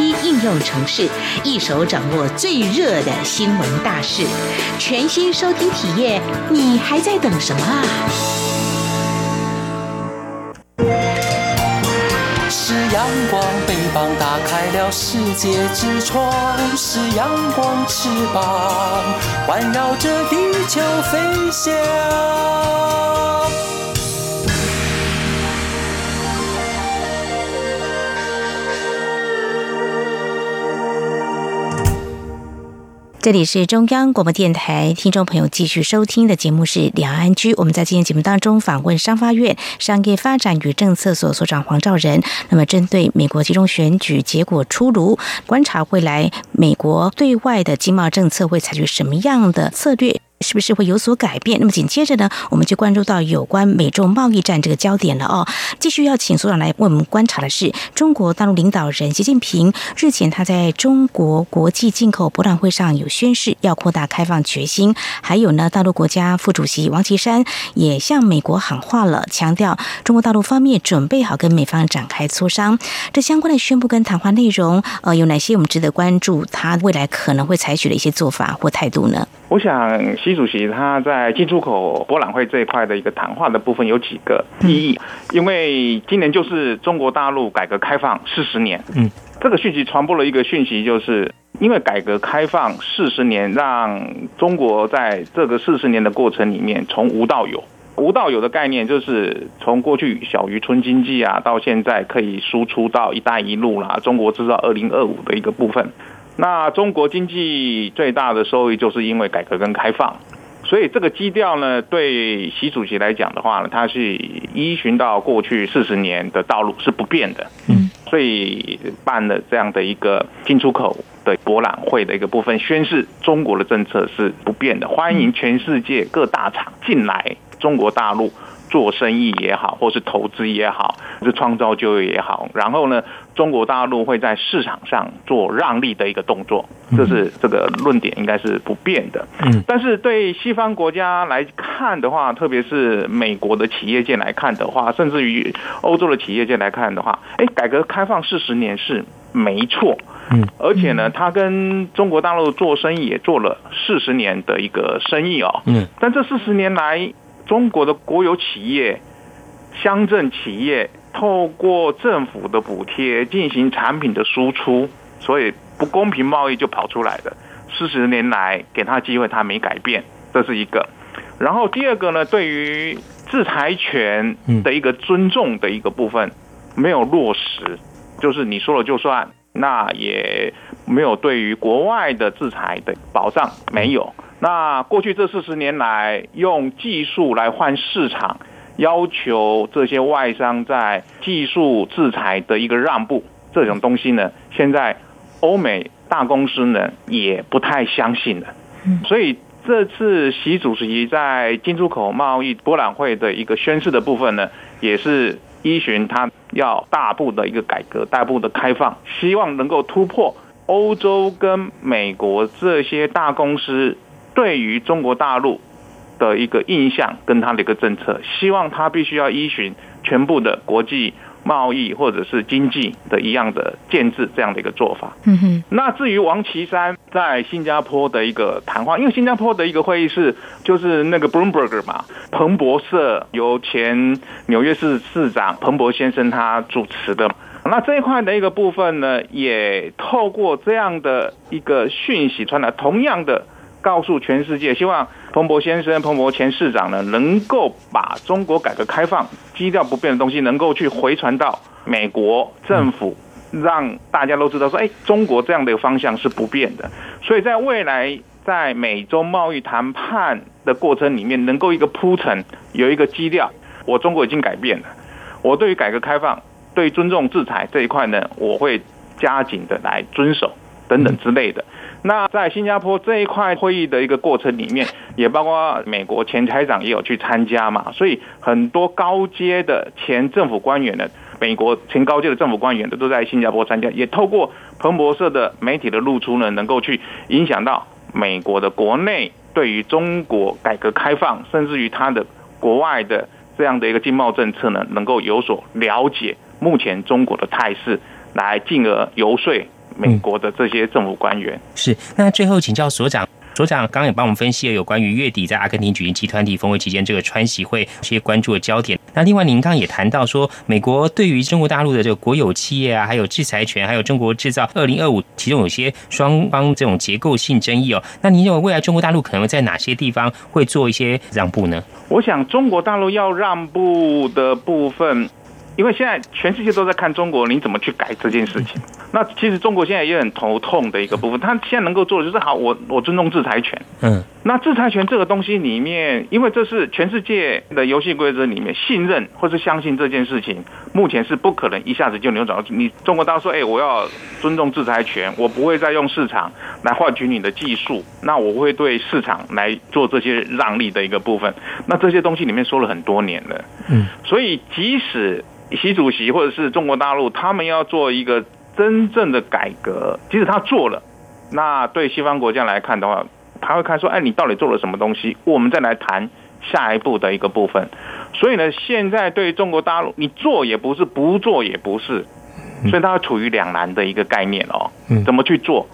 应用程式，一手掌握最热的新闻大事，全新收听体验，你还在等什么啊？是阳光，翅膀打开了世界之窗；是阳光，翅膀环绕着地球飞翔。这里是中央广播电台，听众朋友继续收听的节目是两岸居。我们在今天节目当中访问商发院商业发展与政策所所长黄兆仁。那么，针对美国集中选举结果出炉，观察未来美国对外的经贸政策会采取什么样的策略？是不是会有所改变？那么紧接着呢，我们就关注到有关美中贸易战这个焦点了哦。继续要请所长来为我们观察的是，中国大陆领导人习近平日前他在中国国际进口博览会上有宣誓要扩大开放决心，还有呢，大陆国家副主席王岐山也向美国喊话了，强调中国大陆方面准备好跟美方展开磋商。这相关的宣布跟谈话内容，呃，有哪些我们值得关注？他未来可能会采取的一些做法或态度呢？我想，习主席他在进出口博览会这一块的一个谈话的部分有几个意义，因为今年就是中国大陆改革开放四十年。嗯，这个讯息传播了一个讯息，就是因为改革开放四十年，让中国在这个四十年的过程里面从无到有。无到有的概念就是从过去小渔村经济啊，到现在可以输出到“一带一路”啦，中国制造二零二五的一个部分。那中国经济最大的收益，就是因为改革跟开放，所以这个基调呢，对习主席来讲的话呢，他是依循到过去四十年的道路是不变的，嗯，所以办了这样的一个进出口的博览会的一个部分，宣示中国的政策是不变的，欢迎全世界各大厂进来中国大陆。做生意也好，或是投资也好，是创造就业也好，然后呢，中国大陆会在市场上做让利的一个动作，这是这个论点应该是不变的。嗯，但是对西方国家来看的话，特别是美国的企业界来看的话，甚至于欧洲的企业界来看的话，哎，改革开放四十年是没错，嗯，而且呢，他跟中国大陆做生意也做了四十年的一个生意哦，嗯，但这四十年来。中国的国有企业、乡镇企业透过政府的补贴进行产品的输出，所以不公平贸易就跑出来的。四十年来给他机会，他没改变，这是一个。然后第二个呢，对于制裁权的一个尊重的一个部分没有落实，就是你说了就算，那也没有对于国外的制裁的保障没有。那过去这四十年来，用技术来换市场，要求这些外商在技术制裁的一个让步，这种东西呢，现在欧美大公司呢也不太相信了。所以这次习主席在进出口贸易博览会的一个宣誓的部分呢，也是依循他要大步的一个改革、大步的开放，希望能够突破欧洲跟美国这些大公司对于中国大陆的一个印象跟他的一个政策，希望他必须要依循全部的国际。贸易或者是经济的一样的建制这样的一个做法。嗯哼。那至于王岐山在新加坡的一个谈话，因为新加坡的一个会议是就是那个 Bloomberg 嘛，彭博社由前纽约市市长彭博先生他主持的。那这一块的一个部分呢，也透过这样的一个讯息传达，同样的告诉全世界，希望。彭博先生、彭博前市长呢，能够把中国改革开放基调不变的东西，能够去回传到美国政府，让大家都知道说，哎，中国这样的一个方向是不变的。所以在未来在美中贸易谈判的过程里面，能够一个铺陈，有一个基调，我中国已经改变了。我对于改革开放、对尊重制裁这一块呢，我会加紧的来遵守等等之类的。那在新加坡这一块会议的一个过程里面，也包括美国前财长也有去参加嘛，所以很多高阶的前政府官员的，美国前高阶的政府官员的都在新加坡参加，也透过彭博社的媒体的露出呢，能够去影响到美国的国内对于中国改革开放，甚至于它的国外的这样的一个经贸政策呢，能够有所了解目前中国的态势，来进而游说。美国的这些政府官员是那最后请教所长，所长刚刚也帮我们分析了有关于月底在阿根廷举行集团体峰会期间这个川习会一些关注的焦点。那另外您刚刚也谈到说，美国对于中国大陆的这个国有企业啊，还有制裁权，还有中国制造二零二五，其中有些双方这种结构性争议哦。那您认为未来中国大陆可能在哪些地方会做一些让步呢？我想中国大陆要让步的部分。因为现在全世界都在看中国，你怎么去改这件事情？那其实中国现在也很头痛的一个部分，他现在能够做的就是好，我我尊重制裁权。嗯，那制裁权这个东西里面，因为这是全世界的游戏规则里面，信任或是相信这件事情，目前是不可能一下子就扭转。你中国大陆说，哎，我要尊重制裁权，我不会再用市场来换取你的技术，那我会对市场来做这些让利的一个部分。那这些东西里面说了很多年了，嗯，所以即使。习主席或者是中国大陆，他们要做一个真正的改革，即使他做了，那对西方国家来看的话，他会看说，哎，你到底做了什么东西？我们再来谈下一步的一个部分。所以呢，现在对中国大陆，你做也不是，不做也不是，所以它处于两难的一个概念哦。怎么去做？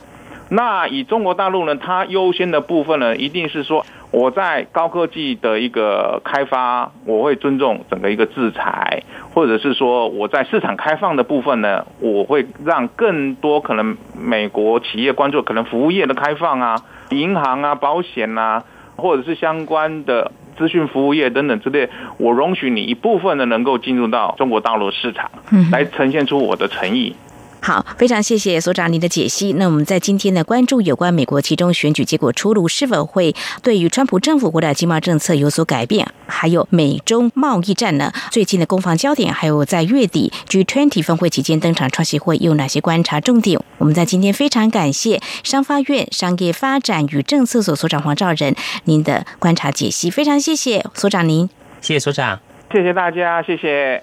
那以中国大陆呢，它优先的部分呢，一定是说。我在高科技的一个开发，我会尊重整个一个制裁，或者是说我在市场开放的部分呢，我会让更多可能美国企业关注，可能服务业的开放啊，银行啊，保险啊，或者是相关的资讯服务业等等之类，我容许你一部分的能够进入到中国大陆市场，来呈现出我的诚意。好，非常谢谢所长您的解析。那我们在今天呢，关注有关美国其中选举结果出炉，是否会对于川普政府国的经贸政策有所改变？还有美中贸易战呢？最近的攻防焦点，还有在月底 G20 峰会期间登场创新会有哪些观察重点？我们在今天非常感谢商发院商业发展与政策所所长黄兆仁您的观察解析，非常谢谢所长您，谢谢所长，谢谢大家，谢谢。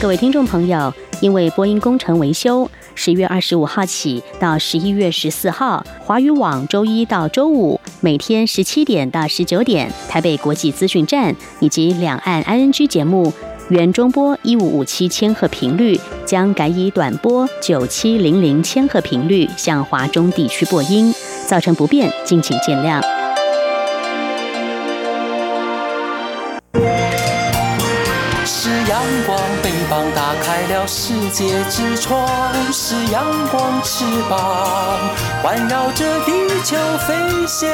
各位听众朋友，因为播音工程维修，十月二十五号起到十一月十四号，华语网周一到周五每天十七点到十九点，台北国际资讯站以及两岸 ING 节目原中波一五五七千赫频率将改以短波九七零零千赫频率向华中地区播音，造成不便，敬请见谅。了世界之窗；是阳光，翅膀环绕着地球飞翔。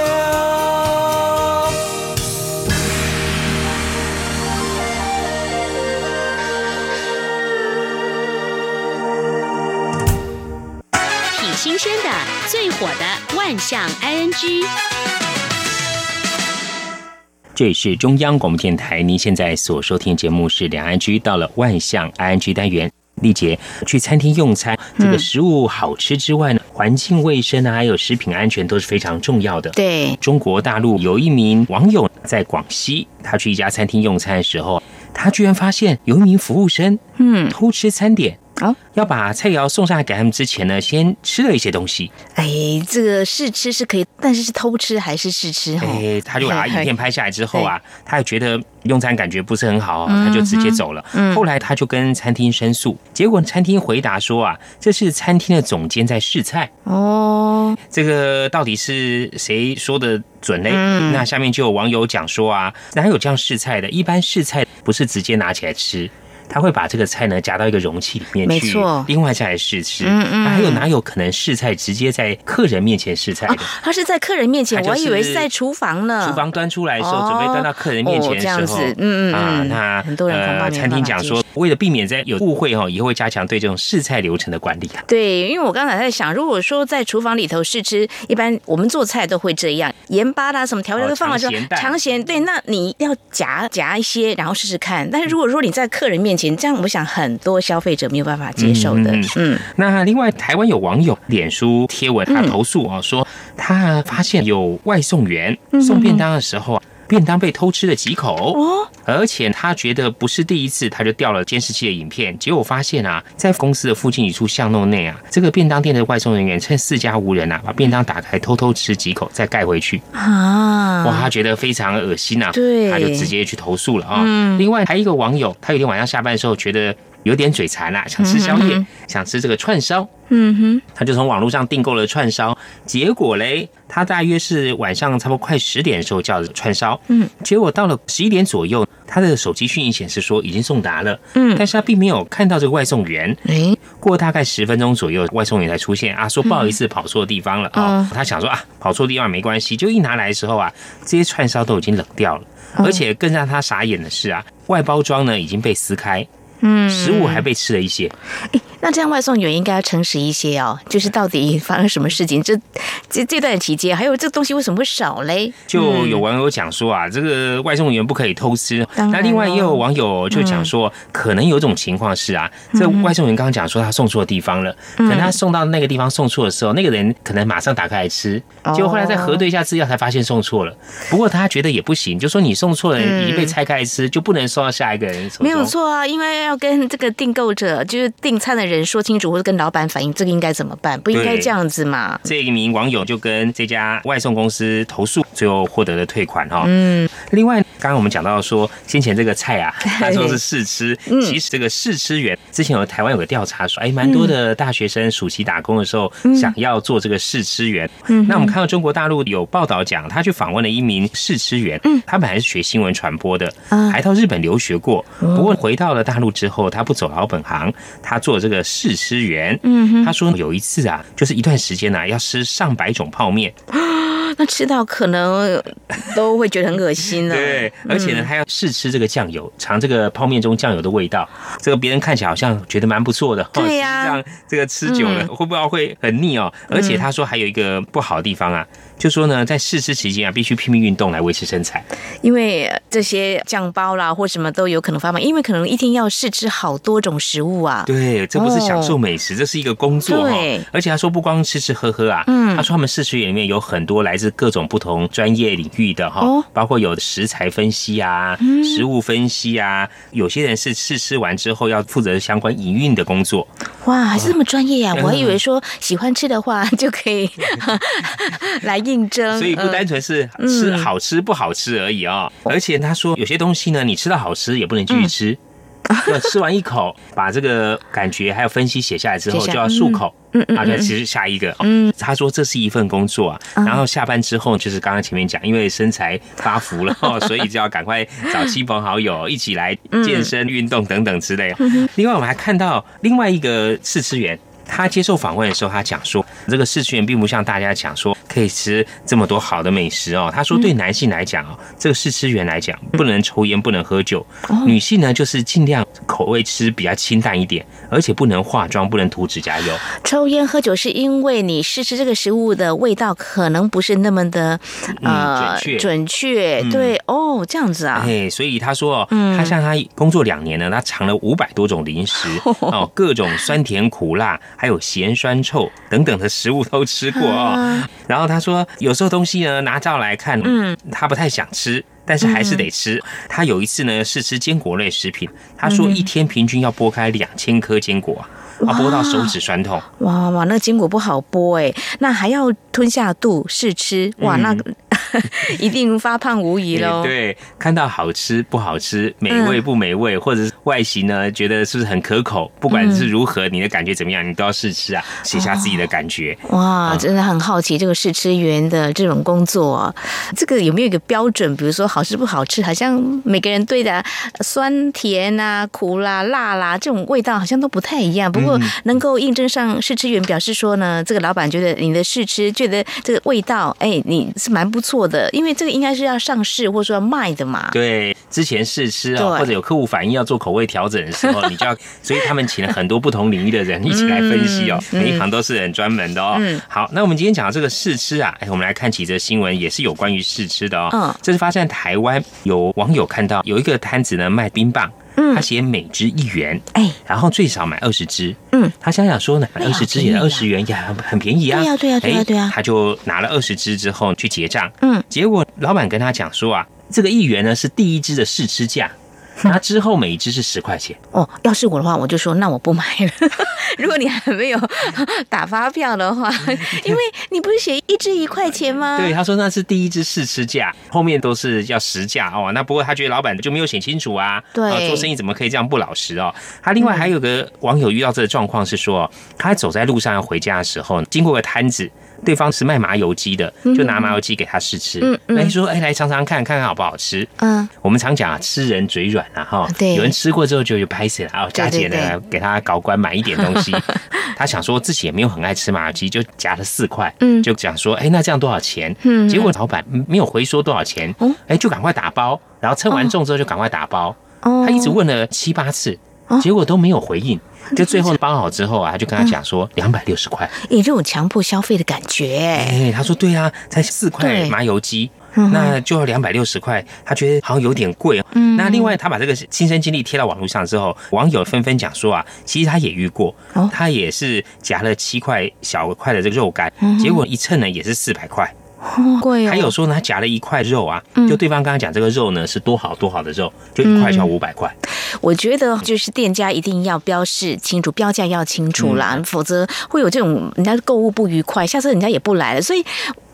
挺新鲜的，最火的万象 ING。这里是中央广播电台，您现在所收听的节目是两岸居到了万象 ING 单元。丽姐去餐厅用餐，这个食物好吃之外呢，环境卫生啊，还有食品安全都是非常重要的。对，中国大陆有一名网友在广西，他去一家餐厅用餐的时候，他居然发现有一名服务生，嗯，偷吃餐点。哦，要把菜肴送上来给他们之前呢，先吃了一些东西。哎，这个试吃是可以，但是是偷吃还是试吃？哎，他就把影片拍下来之后啊，他也觉得用餐感觉不是很好，他就直接走了。后来他就跟餐厅申诉，结果餐厅回答说啊，这是餐厅的总监在试菜。哦，这个到底是谁说的准嘞？那下面就有网友讲说啊，哪有这样试菜的？一般试菜不是直接拿起来吃。他会把这个菜呢夹到一个容器里面去，另外再来试吃。嗯嗯，还有哪有可能试菜直接在客人面前试菜的？他是在客人面前，我还以为是在厨房呢。厨房端出来的时候，准备端到客人面前的时候，嗯嗯啊，那很多人呃，餐厅讲说，为了避免在有误会哈，以后会加强对这种试菜流程的管理啊。对，因为我刚才在想，如果说在厨房里头试吃，一般我们做菜都会这样，盐巴啦什么调料都放了之后，尝咸。对，那你要夹夹一些，然后试试看。但是如果说你在客人面前这样，我想很多消费者没有办法接受的。嗯，那另外台湾有网友脸书贴文，他投诉啊，说他发现有外送员送便当的时候啊，便当被偷吃了几口。哦，而且他觉得不是第一次，他就调了监视器的影片，结果发现啊，在公司的附近一处巷弄内啊，这个便当店的外送人员趁四家无人啊，把便当打开偷偷吃几口，再盖回去。啊，哇，他觉得非常恶心啊，对，他就直接去投诉了啊。另外还有一个网友，他有一天晚上下班的时候觉得。有点嘴馋啦，想吃宵夜，想吃这个串烧。嗯哼，他就从网络上订购了串烧，结果嘞，他大约是晚上差不多快十点的时候叫的串烧。嗯，结果到了十一点左右，他的手机讯息显示说已经送达了。嗯，但是他并没有看到这个外送员。哎，过大概十分钟左右，外送员才出现啊，说不好意思，跑错地方了啊。他想说啊，跑错地方没关系，就一拿来的时候啊，这些串烧都已经冷掉了，而且更让他傻眼的是啊，外包装呢已经被撕开。食物还被吃了一些。那这样外送员应该要诚实一些哦。就是到底发生什么事情？这这这段期间，还有这东西为什么会少嘞？就有网友讲说啊，这个外送员不可以偷吃。那另外也有网友就讲说，可能有种情况是啊，这外送员刚刚讲说他送错地方了，可能他送到那个地方送错的时候，那个人可能马上打开来吃，结果后来再核对一下资料才发现送错了。不过他觉得也不行，就说你送错了，已经被拆开来吃，就不能送到下一个人手没有错啊，因为要。跟这个订购者，就是订餐的人说清楚，或者跟老板反映，这个应该怎么办？不应该这样子嘛？这一名网友就跟这家外送公司投诉，最后获得了退款哈。嗯，另外，刚刚我们讲到说，先前这个菜啊，他说是试吃，其实这个试吃员之前有台湾有个调查说，哎，蛮多的大学生暑期打工的时候想要做这个试吃员。嗯，那我们看到中国大陆有报道讲，他去访问了一名试吃员，嗯，他本来是学新闻传播的，还到日本留学过，不过回到了大陆之之后，他不走老本行，他做这个试吃员。嗯，他说有一次啊，就是一段时间呢，要吃上百种泡面。那吃到可能都会觉得很恶心了。对，而且呢，他要试吃这个酱油，尝这个泡面中酱油的味道。这个别人看起来好像觉得蛮不错的，对呀。这样这个吃久了会不会会很腻哦？而且他说还有一个不好的地方啊。就说呢，在试吃期间啊，必须拼命运动来维持身材，因为这些酱包啦或什么都有可能发胖，因为可能一天要试吃好多种食物啊。对，这不是享受美食，这是一个工作哈。而且他说不光吃吃喝喝啊，嗯，他说他们试吃员里面有很多来自自各种不同专业领域的哈，包括有食材分析啊、食物分析啊，有些人是试吃完之后要负责相关营运的工作。哇，还是这么专业呀！我还以为说喜欢吃的话 就可以 来应征，所以不单纯是吃好吃不好吃而已啊。而且他说有些东西呢，你吃到好吃也不能继续吃。要吃完一口，把这个感觉还有分析写下来之后，就要漱口，然后再其实下一个。嗯，他说这是一份工作啊，然后下班之后就是刚刚前面讲，因为身材发福了，所以就要赶快找亲朋好友一起来健身运动等等之类。另外，我们还看到另外一个试吃员。他接受访问的时候，他讲说，这个试吃员并不像大家讲说可以吃这么多好的美食哦。他说，对男性来讲哦，这个试吃员来讲，不能抽烟，不能喝酒；女性呢，就是尽量口味吃比较清淡一点，而且不能化妆，不能涂指甲油。抽烟喝酒是因为你试吃这个食物的味道可能不是那么的呃准确，准确。对哦，这样子啊。哎，所以他说哦，他像他工作两年呢，他尝了五百多种零食 哦，各种酸甜苦辣。还有咸酸臭等等的食物都吃过啊，然后他说有时候东西呢拿照来看，嗯，他不太想吃，但是还是得吃。他有一次呢是吃坚果类食品，他说一天平均要剥开两千颗坚果。啊，剥到手指酸痛！哇哇，那个坚果不好剥哎，那还要吞下肚试吃，哇，那 一定发胖无疑喽。对，看到好吃不好吃，美味不美味，或者是外形呢，觉得是不是很可口？不管是如何，你的感觉怎么样，你都要试吃啊，写下自己的感觉。哇，真的很好奇这个试吃员的这种工作，这个有没有一个标准？比如说好吃不好吃，好像每个人对的酸甜啊、苦啦、辣啦这种味道好像都不太一样。不不过能够应征上试吃员，表示说呢，这个老板觉得你的试吃觉得这个味道，哎，你是蛮不错的，因为这个应该是要上市或者说要卖的嘛。对，之前试吃啊，或者有客户反映要做口味调整的时候，你就要，所以他们请了很多不同领域的人一起来分析哦，每一行都是很专门的哦。好，那我们今天讲的这个试吃啊，哎，我们来看几则新闻，也是有关于试吃的哦。嗯，这是发生在台湾，有网友看到有一个摊子呢卖冰棒。他写每支一元，哎，然后最少买二十支，嗯，他想想说呢，买二十支也二十元也，很很便宜啊，对呀对呀对呀对呀，他就拿了二十支之后去结账，嗯，结果老板跟他讲说啊，这个一元呢是第一支的试吃价。那之后每一只是十块钱哦。要是我的话，我就说那我不买了。如果你还没有打发票的话，因为你不是写一只一块钱吗？对，他说那是第一只试吃价，后面都是要实价哦。那不过他觉得老板就没有写清楚啊。对，做生意怎么可以这样不老实哦？他另外还有个网友遇到这个状况是说，他走在路上要回家的时候，经过个摊子。对方是卖麻油鸡的，就拿麻油鸡给他试吃。嗯嗯，说哎，来尝尝看看看好不好吃。嗯，我们常讲啊，吃人嘴软啊，哈。对。有人吃过之后就就拍死了啊，佳姐呢给他搞官买一点东西。他想说自己也没有很爱吃麻油鸡，就夹了四块。嗯。就讲说，哎，那这样多少钱？嗯。结果老板没有回说多少钱。哦。哎，就赶快打包，然后称完重之后就赶快打包。哦。他一直问了七八次，结果都没有回应。就最后包好之后啊，他就跟他讲说两百六十块，你这种强迫消费的感觉。哎，他说对啊，才四块麻油鸡，那就要两百六十块，他觉得好像有点贵。嗯，那另外他把这个亲身经历贴到网络上之后，网友纷纷讲说啊，其实他也遇过，他也是夹了七块小块的这个肉干，结果一称呢也是四百块。贵哦！还有说呢，他夹了一块肉啊，就对方刚刚讲这个肉呢是多好多好的肉，就一块就要五百块。我觉得就是店家一定要标示清楚，标价要清楚啦，否则会有这种人家购物不愉快，下次人家也不来了。所以。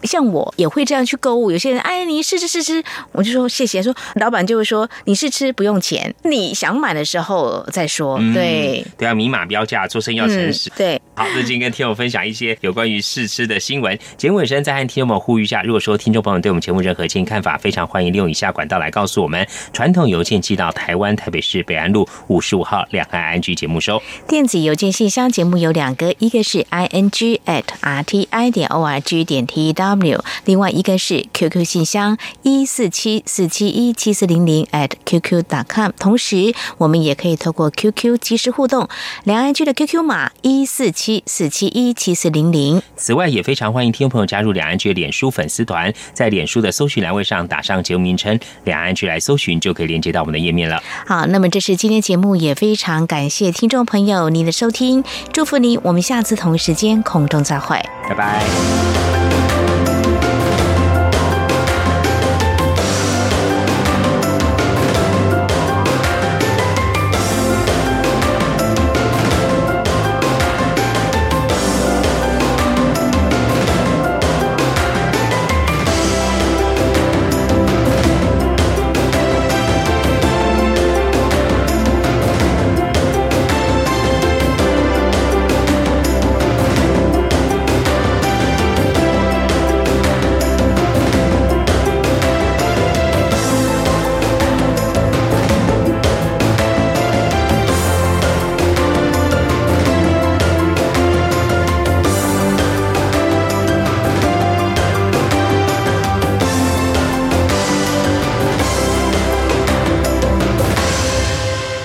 像我也会这样去购物，有些人哎，你试吃试吃，我就说谢谢。说老板就会说你试吃不用钱，你想买的时候再说。对，对啊，明码标价，做生意要诚实。对，好，那今天跟听友分享一些有关于试吃的新闻。节目尾声再和听友们呼吁一下，如果说听众朋友对我们节目任何建议看法，非常欢迎利用以下管道来告诉我们：传统邮件寄到台湾台北市北安路五十五号两岸安居节目收；电子邮件信箱节目有两个，一个是 i n g at r t i 点 o r g 点 t w。W，另外一个是 QQ 信箱一四七四七一七四零零 at QQ.com，同时我们也可以透过 QQ 即时互动，两岸居的 QQ 码一四七四七一七四零零。此外，也非常欢迎听众朋友加入两岸居脸书粉丝团，在脸书的搜寻栏位上打上节目名称“两岸居”来搜寻，就可以连接到我们的页面了。好，那么这是今天节目，也非常感谢听众朋友您的收听，祝福您，我们下次同一时间空中再会，拜拜。